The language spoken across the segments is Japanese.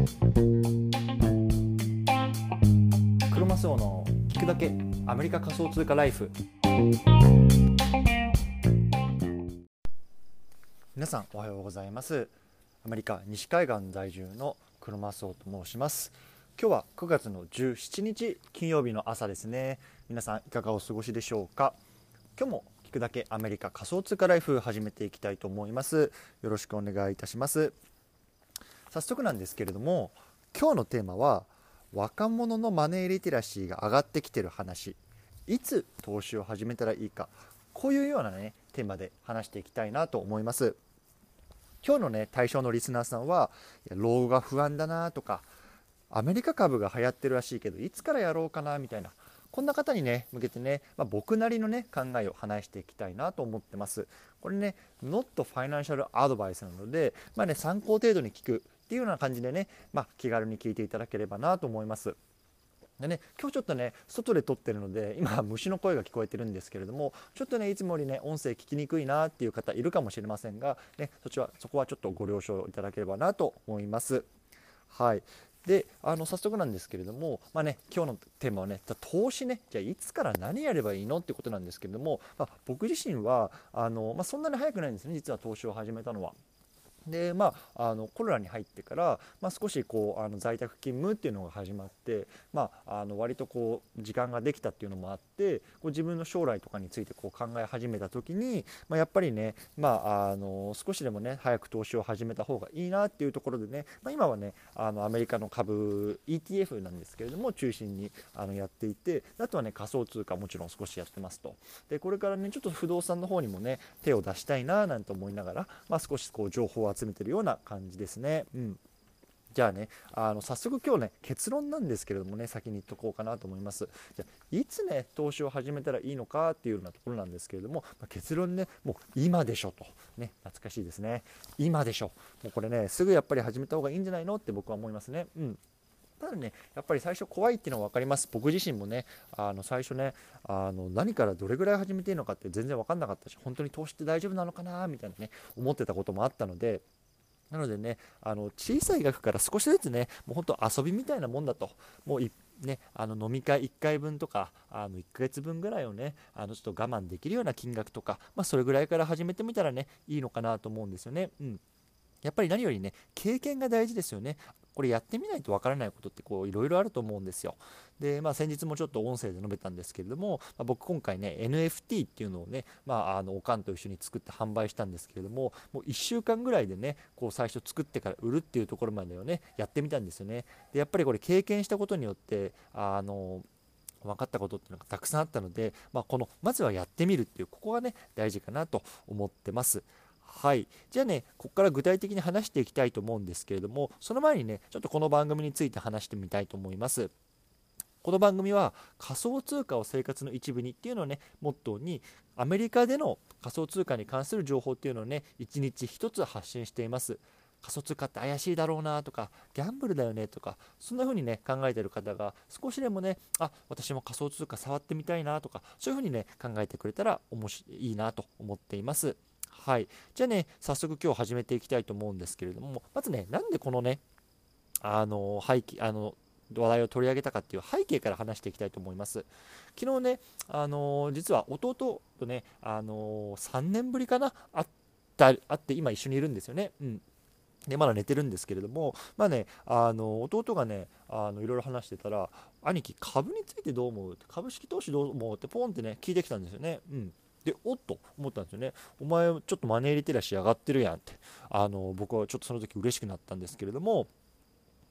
クロマスオの聞くだけアメリカ仮想通貨ライフ。皆さんおはようございます。アメリカ西海岸在住のクロマスオと申します。今日は9月の17日金曜日の朝ですね。皆さんいかがお過ごしでしょうか？今日も聞くだけアメリカ仮想通貨ライフ始めていきたいと思います。よろしくお願いいたします。早速なんですけれども今日のテーマは若者のマネーリテラシーが上がってきてる話。いつ投資を始めたらいいか。こういうようなねテーマで話していきたいなと思います。今日のね対象のリスナーさんは老後が不安だなとかアメリカ株が流行ってるらしいけどいつからやろうかなみたいなこんな方にね向けてね、まあ、僕なりのね考えを話していきたいなと思ってます。これね Not Financial Advice なので、まあね、参考程度に聞くっていうような感じでね、まあ、気軽に聞いていただければなと思いますでね、今日ちょっとね外で撮ってるので今虫の声が聞こえてるんですけれどもちょっとねいつもよりね音声聞きにくいなっていう方いるかもしれませんが、ね、そちはそこはちょっとご了承いただければなと思います。はいであの早速なんですけれども、まあね、今日のテーマはね投資ねじゃあいつから何やればいいのってことなんですけれども、まあ、僕自身はあの、まあ、そんなに早くないんですね実は投資を始めたのは。でまあ、あのコロナに入ってから、まあ、少しこうあの在宅勤務っていうのが始まって、まあ、あの割とこう時間ができたっていうのもあってこう自分の将来とかについてこう考え始めた時に、まあ、やっぱりね、まあ、あの少しでもね早く投資を始めた方がいいなっていうところでね、まあ、今はねあのアメリカの株 ETF なんですけれども中心にあのやっていてあとはね仮想通貨もちろん少しやってますと。でこれからねちょっと不動産の方にもね手を出したいななんて思いながら、まあ、少しこう情報を集めてるような感じですね。うん。じゃあねあの早速今日ね結論なんですけれどもね先に言っとこうかなと思います。じゃいつね投資を始めたらいいのかっていうようなところなんですけれども、まあ、結論ねもう今でしょと。ね懐かしいですね。今でしょ。もうこれねすぐやっぱり始めた方がいいんじゃないのって僕は思いますね。うん。ただね、やっぱり最初怖いっていうのは分かります。僕自身もね、あの最初ね、あの何からどれぐらい始めていいのかって全然分かんなかったし、本当に投資って大丈夫なのかなみたいなね、思ってたこともあったので、なのでね、あの小さい額から少しずつね、もう本当遊びみたいなもんだと、もうね、あの飲み会1回分とかあの1ヶ月分ぐらいをねあのちょっと我慢できるような金額とか、まあ、それぐらいから始めてみたらねいいのかなと思うんですよね。うんやっぱり何よりね経験が大事ですよねこれやってみないとわからないことってこういろいろあると思うんですよ。で、まあ、先日もちょっと音声で述べたんですけれども、まあ、僕今回ね NFT っていうのをね、まあ、あのおかんと一緒に作って販売したんですけれどももう1週間ぐらいでねこう最初作ってから売るっていうところまでをねやってみたんですよね。でやっぱりこれ経験したことによってあの分かったことっていうのがたくさんあったので、まあ、このまずはやってみるっていうここがね大事かなと思ってます。はい、じゃあねここから具体的に話していきたいと思うんですけれどもその前にねちょっとこの番組について話してみたいと思います。この番組は仮想通貨を生活の一部にっていうのをねモットーにアメリカでの仮想通貨に関する情報っていうのをね一日一つ発信しています。仮想通貨って怪しいだろうなとかギャンブルだよねとかそんな風にね考えてる方が少しでもねあ私も仮想通貨触ってみたいなとかそういう風にね考えてくれたら面白いいなと思っています。はい。じゃあね、早速今日始めていきたいと思うんですけれども、まずね、なんでこのね、あの、背景、あの、話題を取り上げたかっていう背景から話していきたいと思います。昨日ね、あの実は弟とね、あの3年ぶりかな、会った会って今一緒にいるんですよね。うん。でまだ寝てるんですけれども、まあね、あの弟がねあのいろいろ話してたら兄貴株についてどう思う株式投資どう思うってポンってね聞いてきたんですよね。うんでおっと思ったんですよねお前ちょっとマネーリテラシー上がってるやんってあの僕はちょっとその時嬉しくなったんですけれども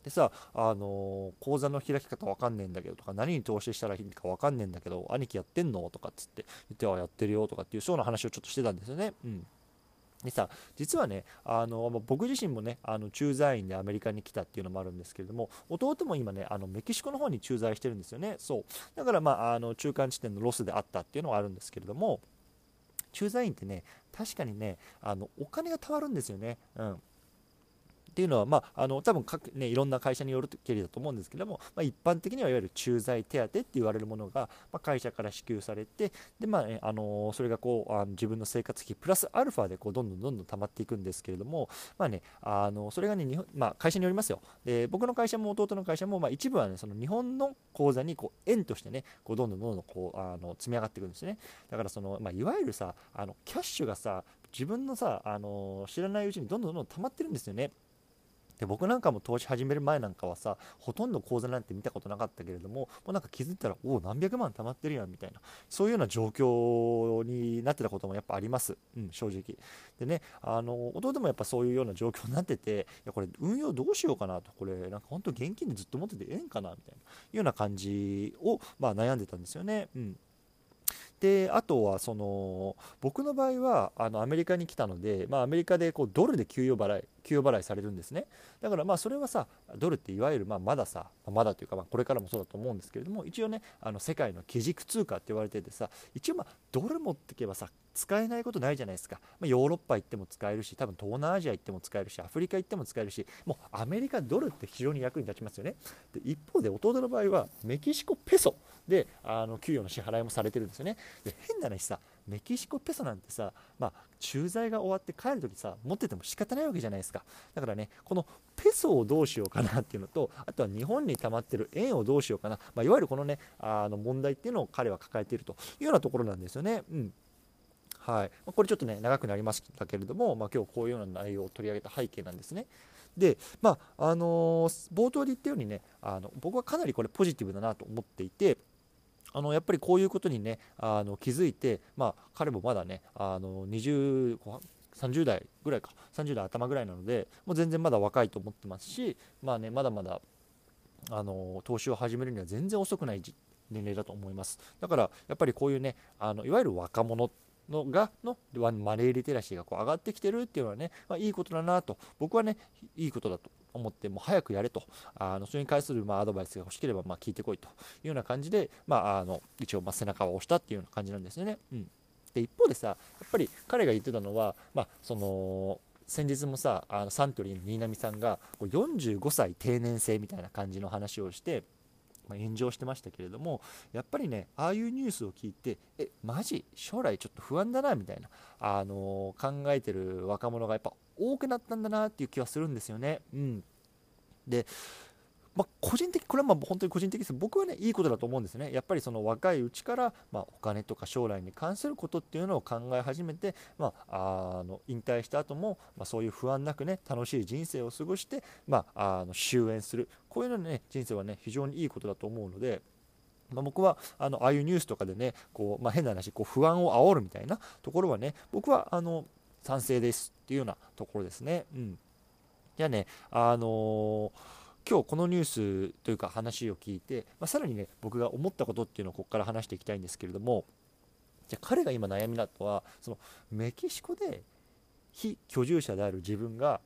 でさ、あの口座の開き方わかんねえんだけどとか、何に投資したらいいかわかんねえんだけど、兄貴やってんのとかっつって言ってはやってるよとかっていう、そうな話をちょっとしてたんですよね。うん。でさ、実はね、あの僕自身もね、あの駐在員でアメリカに来たっていうのもあるんですけれども、弟も今ね、あのメキシコの方に駐在してるんですよね。そう。だから、まあ、あの中間地点のロスであったっていうのはあるんですけれども、駐在員ってね、確かにね、あのお金がたまるんですよね。うん。っていうのは、まあ、あの多分各、ね、いろんな会社によるけりだと思うんですけども、まあ、一般的にはいわゆる駐在手当って言われるものが、まあ、会社から支給されてで、まあ、あのそれがこうあの自分の生活費プラスアルファでこうどんどんどんどん溜まっていくんですけれども、まあね、あのそれがね日本、まあ、会社によりますよで僕の会社も弟の会社も、まあ、一部は、ね、その日本の口座にこう円としてねこうどんどんどんどんこうあの積み上がっていくんですねだからその、まあ、いわゆるさあのキャッシュがさ自分のさ、あの知らないうちにどんどんどんどん溜まってるんですよね。で僕なんかも投資始める前なんかはさほとんど口座なんて見たことなかったけれどももうなんか気づいたらおお何百万貯まってるやんみたいなそういうような状況になってたこともやっぱあります、うん、正直。でねあの弟もやっぱそういうような状況になってていやこれ運用どうしようかなと。これなんか本当現金でずっと持っててええんかなみたいないうような感じを、まあ、悩んでたんですよね、うん、であとはその僕の場合はあのアメリカに来たので、まあ、アメリカでこうドルで給与払い給与払いされるんですねだからまあそれはさドルっていわゆるまあまださまだというかまあこれからもそうだと思うんですけれども一応ねあの世界の基軸通貨って言われててさ一応まあドル持ってけばさ使えないことないじゃないですか、まあ、ヨーロッパ行っても使えるし多分東南アジア行っても使えるしアフリカ行っても使えるしもうアメリカドルって非常に役に立ちますよねで一方で弟の場合はメキシコペソであの給与の支払いもされてるんですよねで変な話さメキシコペソなんてさ、まあ、駐在が終わって帰るときさ持ってても仕方ないわけじゃないですかだからねこのペソをどうしようかなっていうのとあとは日本に溜まってる円をどうしようかな、まあ、いわゆるこのねあの問題っていうのを彼は抱えているというようなところなんですよね。うんはいまこれちょっとね長くなりましたけれども、まあ、今日こういうような内容を取り上げた背景なんですね。で、まああのー、冒頭で言ったようにねあの僕はかなりこれポジティブだなと思っていてあのやっぱりこういうことにねあの気づいて、まあ、彼もまだねあの20 30代ぐらいか30代頭ぐらいなのでもう全然まだ若いと思ってますし、まあね、まだまだあの投資を始めるには全然遅くない年齢だと思います。だからやっぱりこういうねあのいわゆる若者のがのマネーリテラシーがこう上がってきてるっていうのはね、まあ、いいことだなと。僕はねいいことだと思ってもう早くやれとあのそれに関するまあアドバイスが欲しければまあ聞いてこいというような感じで、まあ、あの一応まあ背中を押したっていうような感じなんですよね。うん、で一方でさやっぱり彼が言ってたのは、まあ、その先日もさあのサントリーの新浪さんがこう45歳定年制みたいな感じの話をしてま炎上してましたけれどもやっぱりねああいうニュースを聞いてえマジ？将来ちょっと不安だなみたいな、あのー、考えてる若者がやっぱ多くなったんだなっていう気はするんですよね。うん、でまあ、個人的これはまあ本当に個人的です僕はねいいことだと思うんですねやっぱりその若いうちから、まあ、お金とか将来に関することっていうのを考え始めて、まあ、あの引退した後も、まあ、そういう不安なくね楽しい人生を過ごして、まあ、あの終焉するこういうのね人生はね非常にいいことだと思うので。まあ、僕はあのああいうニュースとかでねこう、まあ、変な話こう不安を煽るみたいなところはね僕はあの賛成ですっていうようなところですね。うん、じゃあねあのー今日このニュースというか話を聞いて、まあ、さらにね僕が思ったことっていうのをここから話していきたいんですけれどもじゃ彼が今悩みだとはそのメキシコで非居住者である自分が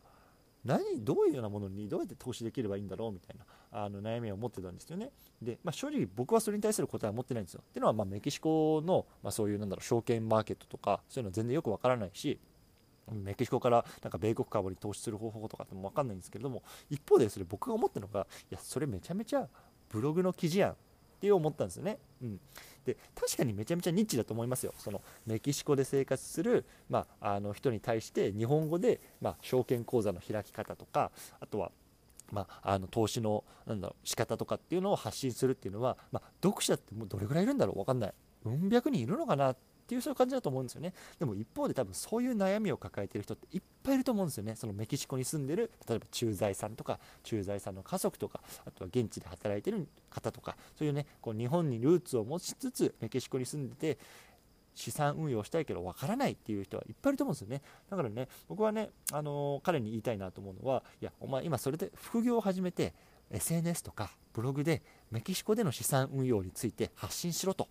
何どういうようなものにどうやって投資できればいいんだろうみたいなあの悩みを持ってたんですよね。で、まあ、正直僕はそれに対する答えは持ってないんですよ。っていうのはまメキシコの、まあ、そういうなんだろう証券マーケットとかそういうのは全然よくわからないしメキシコからなんか米国株に投資する方法とかっても分かんないんですけれども一方でそれ僕が思ったのがいやそれめちゃめちゃブログの記事やんって思ったんですよね。うん、で確かにめちゃめちゃニッチだと思いますよ。そのメキシコで生活する、まあ、あの人に対して日本語で、まあ、証券口座の開き方とかあとはまあ、あの投資のなんだろう仕方とかっていうのを発信するっていうのは、まあ、読者ってもうどれぐらいいるんだろう分かんない。うん百人いるのかなっっていうそういう感じだと思うんですよね。でも一方で多分そういう悩みを抱えてる人っていっぱいいると思うんですよね。そのメキシコに住んでる例えば駐在さんとか駐在さんの家族とかあとは現地で働いてる方とかそういうねこう日本にルーツを持ちつつメキシコに住んでて資産運用したいけどわからないっていう人はいっぱいいると思うんですよね。だからね僕はね、あのー、彼に言いたいなと思うのはいやお前今それで副業を始めて SNS とかブログでメキシコでの資産運用について発信しろと。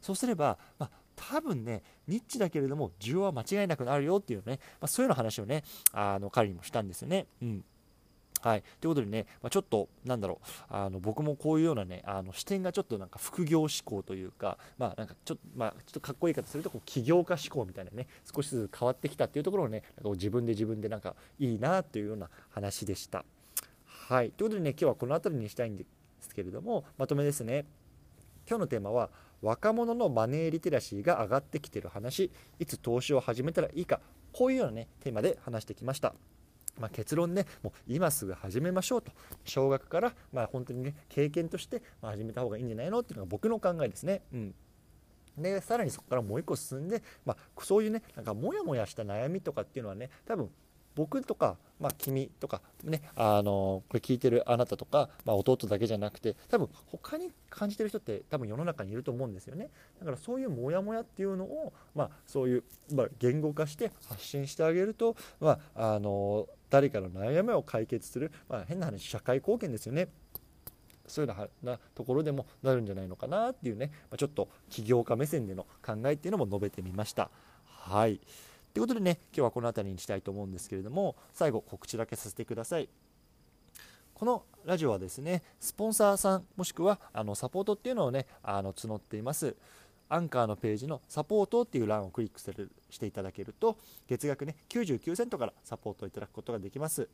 そうすれば、まあ、多分ね、ニッチだけれども、需要は間違いなくなるよっていうね、まあ、そういうの話をね、あの彼にもしたんですよね。うんはい、ということでね、まあ、ちょっとなんだろうあの僕もこういうようなねあの視点がちょっとなんか副業志向というか、まあ、なんかちょっと、まあ、ちょっとかっこいい言い方するとこう起業家志向みたいなね少しずつ変わってきたっていうところをねなんか自分で自分でなんかいいなというような話でした。はい、ということでね今日はこの辺りにしたいんですけれどもまとめですね。今日のテーマは若者のマネーリテラシーが上がってきてる話いつ投資を始めたらいいかこういうようなねテーマで話してきました。まあ、結論ねもう今すぐ始めましょうと小学からまあ本当にね経験として始めた方がいいんじゃないのっていうのが僕の考えですね。うんでさらにそこからもう一個進んで、まあ、そういうねなんかモヤモヤした悩みとかっていうのはね多分僕とか、まあ、君とか、ね、あのこれ聞いてるあなたとか、まあ、弟だけじゃなくて多分他に感じてる人って多分世の中にいると思うんですよね。だからそういうモヤモヤっていうのを、まあ、そういう、まあ、言語化して発信してあげると、まあ、あの誰かの悩みを解決する、まあ、変な話社会貢献ですよね。そういうようなところでもなるんじゃないのかなっていうね、まちょっと起業家目線での考えっていうのも述べてみました。はい。ということでね、今日はこの辺りにしたいと思うんですけれども、最後告知だけさせてください。このラジオはですね、スポンサーさん、もしくはあのサポートっていうのをね、あの募っています。アンカーのページのサポートっていう欄をクリックするしていただけると、月額ね、99セントからサポートをいただくことができます。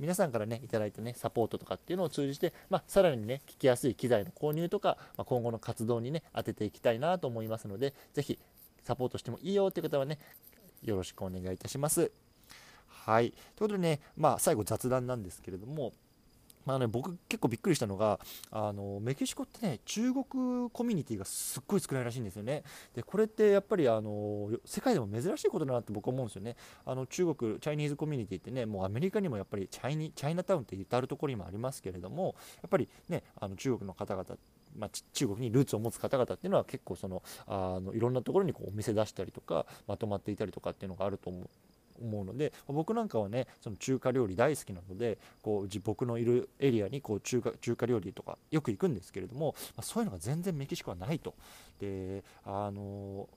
皆さんからね、いただいたね、サポートとかっていうのを通じて、まあ、さらにね、聞きやすい機材の購入とか、まあ、今後の活動にね、当てていきたいなと思いますので、ぜひ、サポートしてもいいよっていう方はね、よろしくお願いいたします。はい。ということでね、まあ、最後雑談なんですけれども、あね、僕結構びっくりしたのがあのメキシコってね中国コミュニティがすっごい少ないらしいんですよね。でこれってやっぱりあの世界でも珍しいことだなって僕は思うんですよね。あの中国チャイニーズコミュニティってねもうアメリカにもやっぱりチャイニチャイナタウンって至るところにもありますけれどもやっぱりねあの中国の方々まあ、中国にルーツを持つ方々っていうのは結構そのあのいろんなところにこうお店出したりとかまとまっていたりとかっていうのがあると思う。思うので僕なんかはねその中華料理大好きなのでこう僕のいるエリアにこう中華中華料理とかよく行くんですけれども、まあ、そういうのが全然メキシコはないと。であの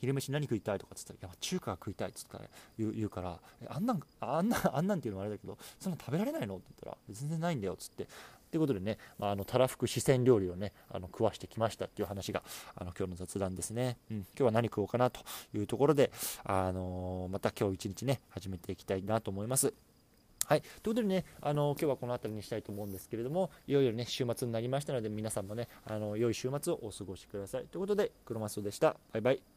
昼飯何食いたいとかっつったら、いや、中華が食いたいっつって言う言うから、あんなん、あんな、あんなんっていうのはあれだけど、そんな食べられないのって言ったら、全然ないんだよっつって、ということでね、まあ、あのたらふく四川料理をねあの食わしてきましたっていう話があの今日の雑談ですね、うん、今日は何食おうかなというところで、あの、また今日一日ね始めていきたいなと思います。はい。ということでね、あの、今日はこの辺りにしたいと思うんですけれども、いよいよね、週末になりましたので、皆さんもね、あの、良い週末をお過ごしください。ということで、クロマスオでした。バイバイ。